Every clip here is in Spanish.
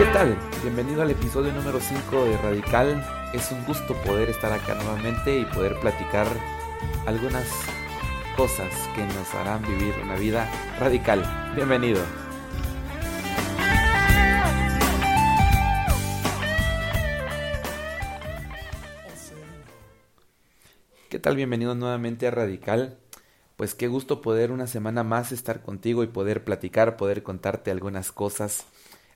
¿Qué tal? Bienvenido al episodio número 5 de Radical. Es un gusto poder estar acá nuevamente y poder platicar algunas cosas que nos harán vivir una vida radical. Bienvenido. ¿Qué tal? Bienvenido nuevamente a Radical. Pues qué gusto poder una semana más estar contigo y poder platicar, poder contarte algunas cosas.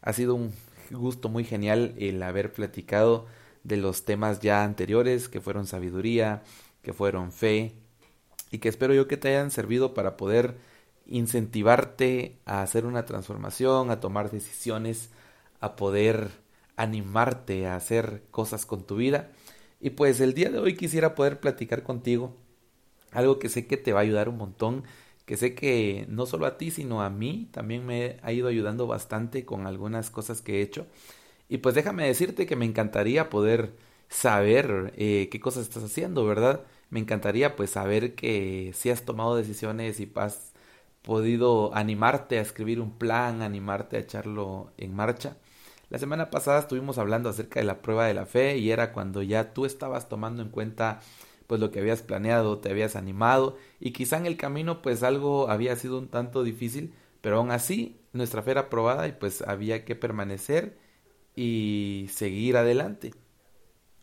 Ha sido un gusto muy genial el haber platicado de los temas ya anteriores, que fueron sabiduría, que fueron fe, y que espero yo que te hayan servido para poder incentivarte a hacer una transformación, a tomar decisiones, a poder animarte a hacer cosas con tu vida. Y pues el día de hoy quisiera poder platicar contigo algo que sé que te va a ayudar un montón, que sé que no solo a ti, sino a mí también me ha ido ayudando bastante con algunas cosas que he hecho. Y pues déjame decirte que me encantaría poder saber eh, qué cosas estás haciendo, ¿verdad? Me encantaría pues saber que si has tomado decisiones y has podido animarte a escribir un plan, animarte a echarlo en marcha. La semana pasada estuvimos hablando acerca de la prueba de la fe y era cuando ya tú estabas tomando en cuenta pues lo que habías planeado, te habías animado y quizá en el camino pues algo había sido un tanto difícil, pero aún así nuestra fe era probada y pues había que permanecer y seguir adelante.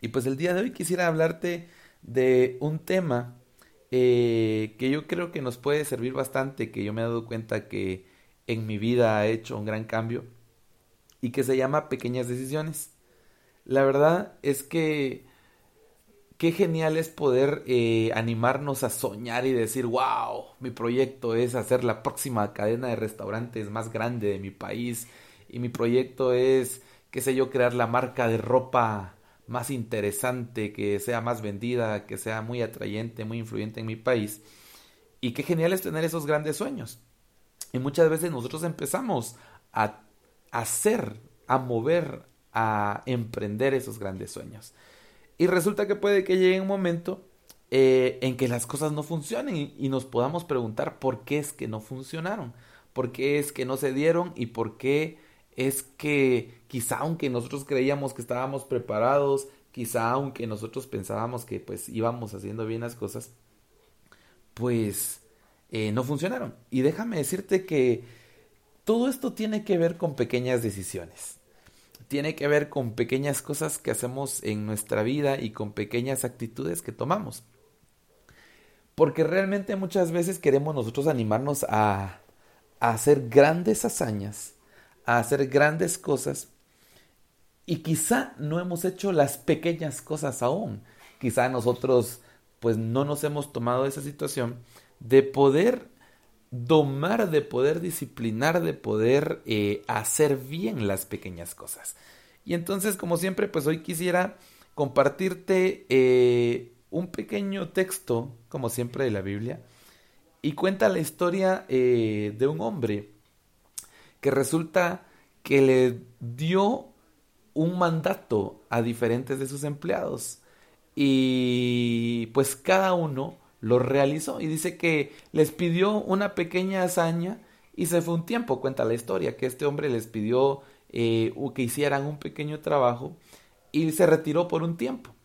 Y pues el día de hoy quisiera hablarte de un tema eh, que yo creo que nos puede servir bastante, que yo me he dado cuenta que en mi vida ha hecho un gran cambio y que se llama pequeñas decisiones. La verdad es que qué genial es poder eh, animarnos a soñar y decir, wow, mi proyecto es hacer la próxima cadena de restaurantes más grande de mi país y mi proyecto es, qué sé yo, crear la marca de ropa más interesante, que sea más vendida, que sea muy atrayente, muy influyente en mi país. Y qué genial es tener esos grandes sueños. Y muchas veces nosotros empezamos a hacer, a mover, a emprender esos grandes sueños. Y resulta que puede que llegue un momento eh, en que las cosas no funcionen y, nos podamos preguntar por qué es que no funcionaron, por qué es que no se dieron y por qué es que quizá aunque nosotros creíamos que estábamos preparados, quizá aunque nosotros pensábamos que pues íbamos haciendo bien las cosas, pues eh, no funcionaron. Y déjame decirte que todo esto tiene que ver con pequeñas decisiones. Tiene que ver con pequeñas cosas que hacemos en nuestra vida y con pequeñas actitudes que tomamos. Porque realmente muchas veces queremos nosotros animarnos a, hacer grandes hazañas, a hacer grandes cosas y quizá no hemos hecho las pequeñas cosas aún. Quizá nosotros pues no nos hemos tomado esa situación de poder domar, de poder disciplinar, de poder eh, hacer bien las pequeñas cosas. Y entonces, como siempre, pues hoy quisiera compartirte eh, un pequeño texto, como siempre, de la Biblia, y cuenta la historia eh, de un hombre que resulta que le dio un mandato a diferentes de sus empleados y pues cada uno lo realizó y dice que les pidió una pequeña hazaña y se fue un tiempo, cuenta la historia, que este hombre les pidió eh, que hicieran un pequeño trabajo y se retiró por un tiempo.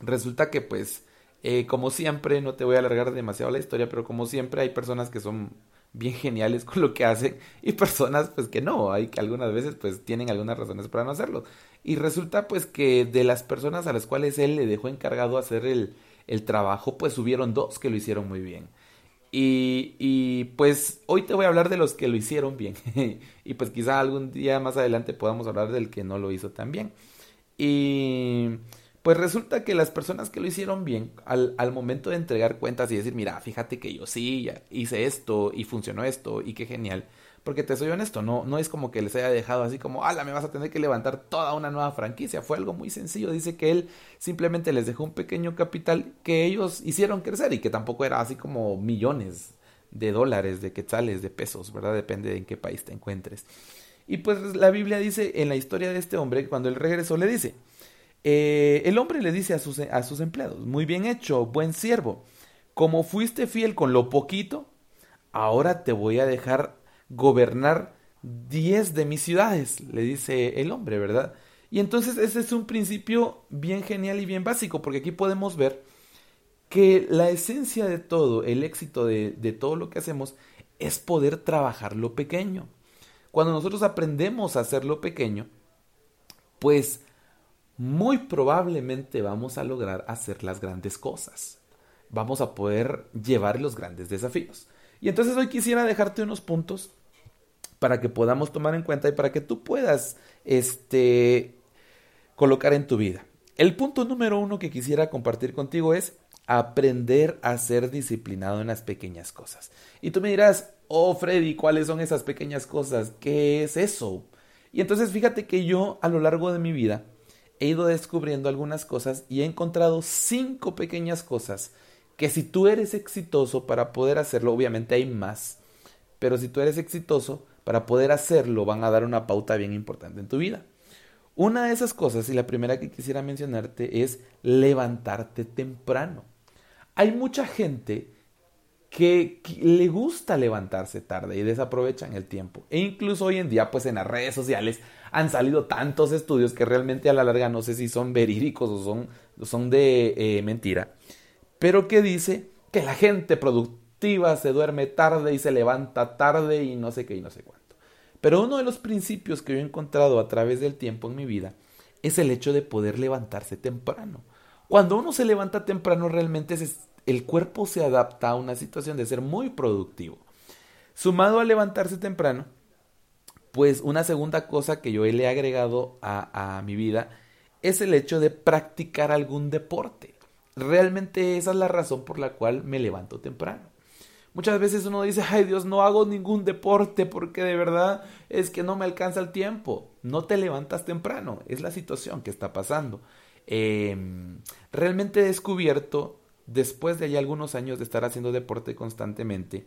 Resulta que pues, eh, como siempre, no te voy a alargar demasiado la historia, pero como siempre hay personas que son bien geniales con lo que hacen y personas pues que no, hay que algunas veces pues tienen algunas razones para no hacerlo. Y resulta pues que de las personas a las cuales él le dejó encargado hacer el, el trabajo, pues hubieron dos que lo hicieron muy bien. Y, y pues hoy te voy a hablar de los que lo hicieron bien. y pues quizá algún día más adelante podamos hablar del que no lo hizo tan bien. Y pues resulta que las personas que lo hicieron bien, al, al, momento de entregar cuentas y decir, mira, fíjate que yo sí hice esto y funcionó esto y qué genial. Porque te soy honesto, no, no es como que les haya dejado así como, ala, me vas a tener que levantar toda una nueva franquicia. Fue algo muy sencillo. Dice que él simplemente les dejó un pequeño capital que ellos hicieron crecer y que tampoco era así como millones de dólares, de quetzales, de pesos, ¿verdad? Depende de en qué país te encuentres. Y pues la Biblia dice en la historia de este hombre, cuando él regresó, le dice, eh, el hombre le dice a sus, a sus empleados, muy bien hecho, buen siervo, como fuiste fiel con lo poquito, ahora te voy a dejar gobernar diez de mis ciudades, le dice el hombre, ¿verdad? Y entonces ese es un principio bien genial y bien básico, porque aquí podemos ver que la esencia de todo, el éxito de, de todo lo que hacemos, es poder trabajar lo pequeño. Cuando nosotros aprendemos a hacer lo pequeño, pues muy probablemente vamos a lograr hacer las grandes cosas. Vamos a poder llevar los grandes desafíos. Y entonces hoy quisiera dejarte unos puntos para que podamos tomar en cuenta y para que tú puedas este, colocar en tu vida. El punto número uno que quisiera compartir contigo es aprender a ser disciplinado en las pequeñas cosas. Y tú me dirás, oh Freddy, ¿cuáles son esas pequeñas cosas? ¿Qué es eso? Y entonces fíjate que yo a lo largo de mi vida he ido descubriendo algunas cosas y he encontrado cinco pequeñas cosas que si tú eres exitoso para poder hacerlo, obviamente hay más, pero si tú eres exitoso para poder hacerlo van a dar una pauta bien importante en tu vida. Una de esas cosas, y la primera que quisiera mencionarte, es levantarte temprano. Hay mucha gente que, le gusta levantarse tarde y desaprovechan el tiempo. E incluso hoy en día, pues en las redes sociales han salido tantos estudios que realmente a la larga no sé si son verídicos o son, son de eh, mentira. Pero que dice que la gente productiva se duerme tarde y se levanta tarde y no sé qué y no sé cuánto. Pero uno de los principios que yo he encontrado a través del tiempo en mi vida es el hecho de poder levantarse temprano. Cuando uno se levanta temprano realmente el cuerpo se adapta a una situación de ser muy productivo. Sumado a levantarse temprano, pues una segunda cosa que yo le he agregado a, a mi vida es el hecho de practicar algún deporte. Realmente esa es la razón por la cual me levanto temprano. Muchas veces uno dice, ay Dios, no hago ningún deporte porque de verdad es que no me alcanza el tiempo. No te levantas temprano, es la situación que está pasando. Em, realmente he descubierto, después de ya algunos años de estar haciendo deporte constantemente,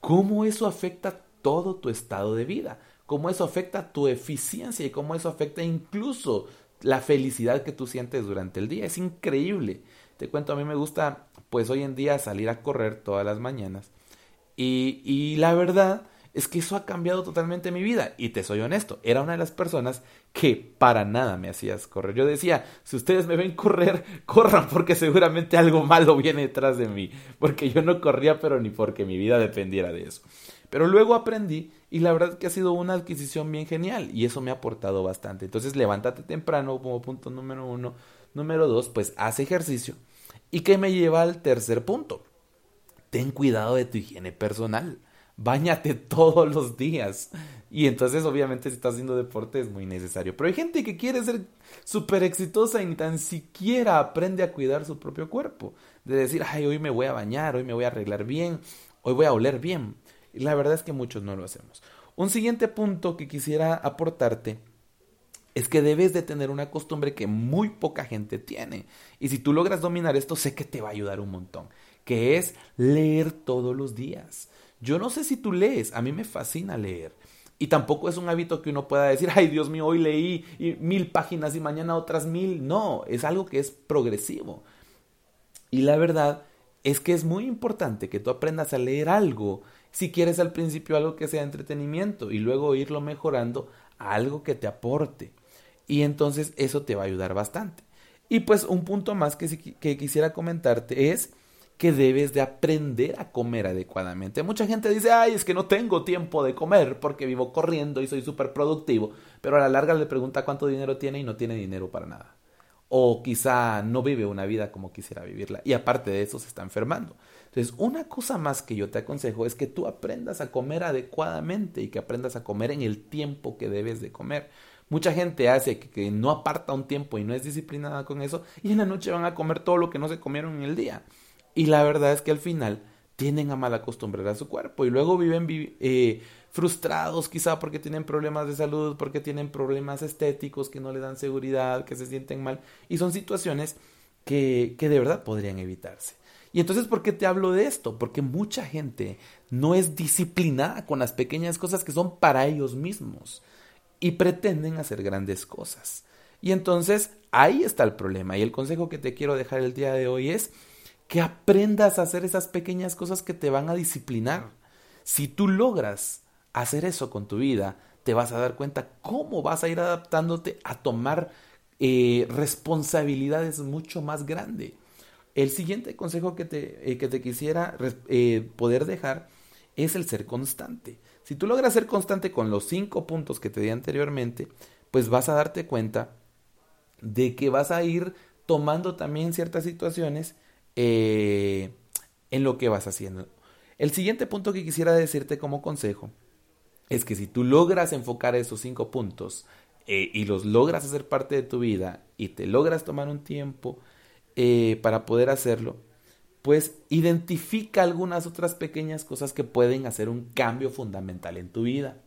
cómo eso afecta todo tu estado de vida, cómo eso afecta tu eficiencia y cómo eso afecta incluso la felicidad que tú sientes durante el día. Es increíble. Te cuento, a mí me gusta, pues hoy en día salir a correr todas las mañanas. Y, y la verdad es que eso ha cambiado totalmente mi vida. Y te soy honesto, era una de las personas que para nada me hacías correr. Yo decía, si ustedes me ven correr, corran porque seguramente algo malo viene detrás de mí. Porque yo no corría, pero ni porque mi vida dependiera de eso. Pero luego aprendí y la verdad que ha sido una adquisición bien genial y eso me ha aportado bastante. Entonces levántate temprano como punto número uno. Número dos, pues haz ejercicio. ¿Y qué me lleva al tercer punto? Ten cuidado de tu higiene personal. Báñate todos los días. Y entonces, obviamente, si estás haciendo deporte es muy necesario. Pero hay gente que quiere ser súper exitosa y ni tan siquiera aprende a cuidar su propio cuerpo. De decir, ay, hoy me voy a bañar, hoy me voy a arreglar bien, hoy voy a oler bien. Y la verdad es que muchos no lo hacemos. Un siguiente punto que quisiera aportarte es que debes de tener una costumbre que muy poca gente tiene. Y si tú logras dominar esto, sé que te va a ayudar un montón, que es leer todos los días. Yo no sé si tú lees, a mí me fascina leer. Y tampoco es un hábito que uno pueda decir, ay Dios mío, hoy leí mil páginas y mañana otras mil. No, es algo que es progresivo. Y la verdad es que es muy importante que tú aprendas a leer algo, si quieres al principio algo que sea entretenimiento y luego irlo mejorando a algo que te aporte. Y entonces eso te va a ayudar bastante. Y pues un punto más que, que quisiera comentarte es que debes de aprender a comer adecuadamente. Mucha gente dice, ay, es que no tengo tiempo de comer porque vivo corriendo y soy súper productivo, pero a la larga le pregunta cuánto dinero tiene y no tiene dinero para nada. O quizá no vive una vida como quisiera vivirla y aparte de eso se está enfermando. Entonces, una cosa más que yo te aconsejo es que tú aprendas a comer adecuadamente y que aprendas a comer en el tiempo que debes de comer. Mucha gente hace que, no aparta un tiempo y no es disciplinada con eso y en la noche van a comer todo lo que no se comieron en el día. Y la verdad es que al final tienden a mal acostumbrar a su cuerpo y luego viven eh, frustrados quizá porque tienen problemas de salud, porque tienen problemas estéticos que no le dan seguridad, que se sienten mal y son situaciones que, que de verdad podrían evitarse. Y entonces, ¿por qué te hablo de esto? Porque mucha gente no es disciplinada con las pequeñas cosas que son para ellos mismos y pretenden hacer grandes cosas. Y entonces ahí está el problema. Y el consejo que te quiero dejar el día de hoy es que aprendas a hacer esas pequeñas cosas que te van a disciplinar. Si tú logras hacer eso con tu vida, te vas a dar cuenta cómo vas a ir adaptándote a tomar eh, responsabilidades mucho más grandes. El siguiente consejo que te, eh, que te quisiera eh, poder dejar es el ser constante. Si tú logras ser constante con los cinco puntos que te di anteriormente, pues vas a darte cuenta de que vas a ir tomando también ciertas situaciones en lo que vas haciendo. El siguiente punto que quisiera decirte como consejo es que si tú logras enfocar esos cinco puntos eh, y los logras hacer parte de tu vida y te logras tomar un tiempo eh, para poder hacerlo, pues identifica algunas otras pequeñas cosas que pueden hacer un cambio fundamental en tu vida.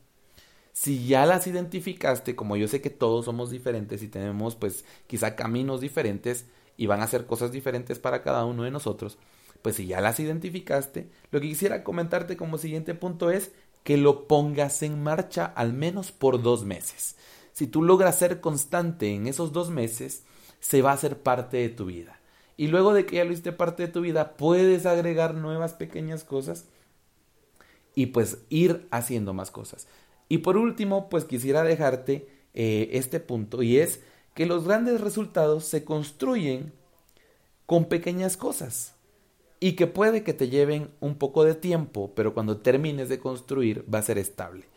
Si ya las identificaste, como yo sé que todos somos diferentes y tenemos pues quizá caminos diferentes y van a hacer cosas diferentes para cada uno de nosotros, pues si ya las identificaste, lo que quisiera comentarte como siguiente punto es que lo pongas en marcha al menos por dos meses. Si tú logras ser constante en esos dos meses, se va a hacer parte de tu vida. Y luego de que ya lo hiciste parte de tu vida, puedes agregar nuevas pequeñas cosas y pues ir haciendo más cosas. Y por último, pues quisiera dejarte eh, este punto y es que los grandes resultados se construyen con pequeñas cosas y que puede que te lleven un poco de tiempo, pero cuando termines de construir va a ser estable.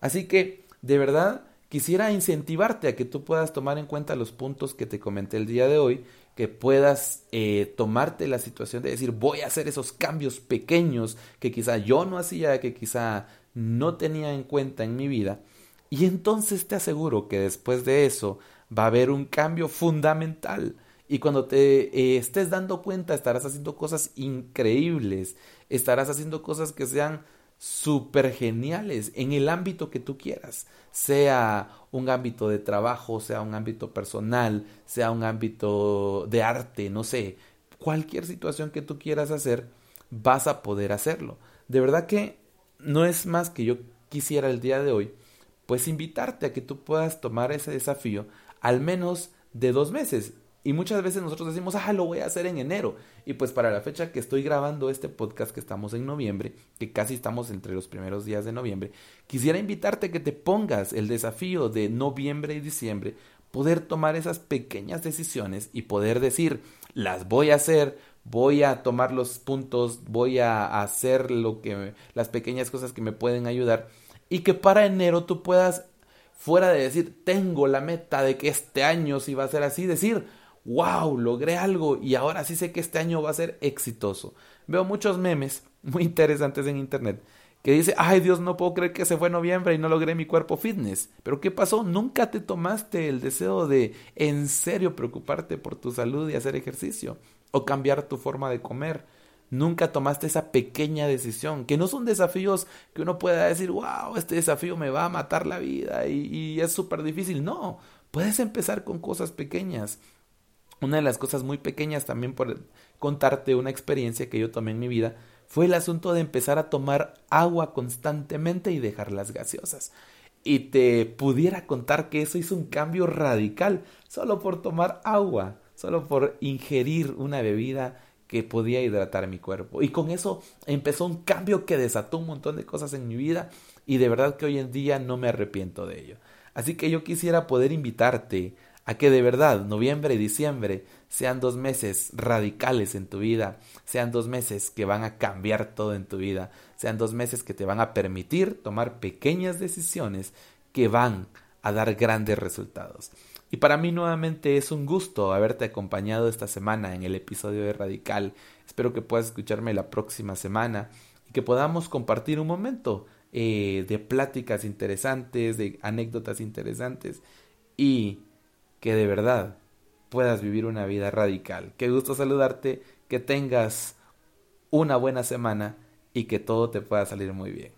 Así que, de verdad, quisiera incentivarte a que tú puedas tomar en cuenta los puntos que te comenté el día de hoy, que puedas eh, tomarte la situación de decir voy a hacer esos cambios pequeños que quizá yo no hacía, que quizá no tenía en cuenta en mi vida. Y entonces te aseguro que después de eso va a haber un cambio fundamental y cuando te eh, estés dando cuenta, estarás haciendo cosas increíbles, estarás haciendo cosas que sean súper geniales en el ámbito que tú quieras, sea un ámbito de trabajo, sea un ámbito personal, sea un ámbito de arte, no sé, cualquier situación que tú quieras hacer, vas a poder hacerlo. De verdad que no es más que yo quisiera el día de hoy, pues invitarte a que tú puedas tomar ese desafío al menos de dos meses. Y muchas veces nosotros decimos, ah, lo voy a hacer en enero. Y pues para la fecha que estoy grabando este podcast, que estamos en noviembre, que casi estamos entre los primeros días de noviembre, quisiera invitarte que te pongas el desafío de noviembre y diciembre, poder tomar esas pequeñas decisiones y poder decir, las voy a hacer, voy a tomar los puntos, voy a hacer lo que, las pequeñas cosas que me pueden ayudar. Y que para enero tú puedas, fuera de decir, tengo la meta de que este año sí va a ser así, decir, wow, logré algo y ahora sí sé que este año va a ser exitoso. Veo muchos memes muy interesantes en internet que dice, ay Dios, no puedo creer que se fue noviembre y no logré mi cuerpo fitness. Pero ¿qué pasó? Nunca te tomaste el deseo de en serio preocuparte por tu salud y hacer ejercicio o cambiar tu forma de comer. Nunca tomaste esa pequeña decisión, que no son desafíos que uno pueda decir, wow, este desafío me va a matar la vida y, y es súper difícil. No, puedes empezar con cosas pequeñas. Una de las cosas muy pequeñas también por contarte una experiencia que yo tomé en mi vida fue el asunto de empezar a tomar agua constantemente y dejar las gaseosas. Y te pudiera contar que eso hizo un cambio radical solo por tomar agua, solo por ingerir una bebida que podía hidratar mi cuerpo. Y con eso empezó un cambio que desató un montón de cosas en mi vida y de verdad que hoy en día no me arrepiento de ello. Así que yo quisiera poder invitarte a que de verdad noviembre y diciembre sean dos meses radicales en tu vida, sean dos meses que van a cambiar todo en tu vida, sean dos meses que te van a permitir tomar pequeñas decisiones que van a dar grandes resultados. Y para mí nuevamente es un gusto haberte acompañado esta semana en el episodio de Radical. Espero que puedas escucharme la próxima semana y que podamos compartir un momento eh, de pláticas interesantes, de anécdotas interesantes y que de verdad puedas vivir una vida radical. Qué gusto saludarte, que tengas una buena semana y que todo te pueda salir muy bien.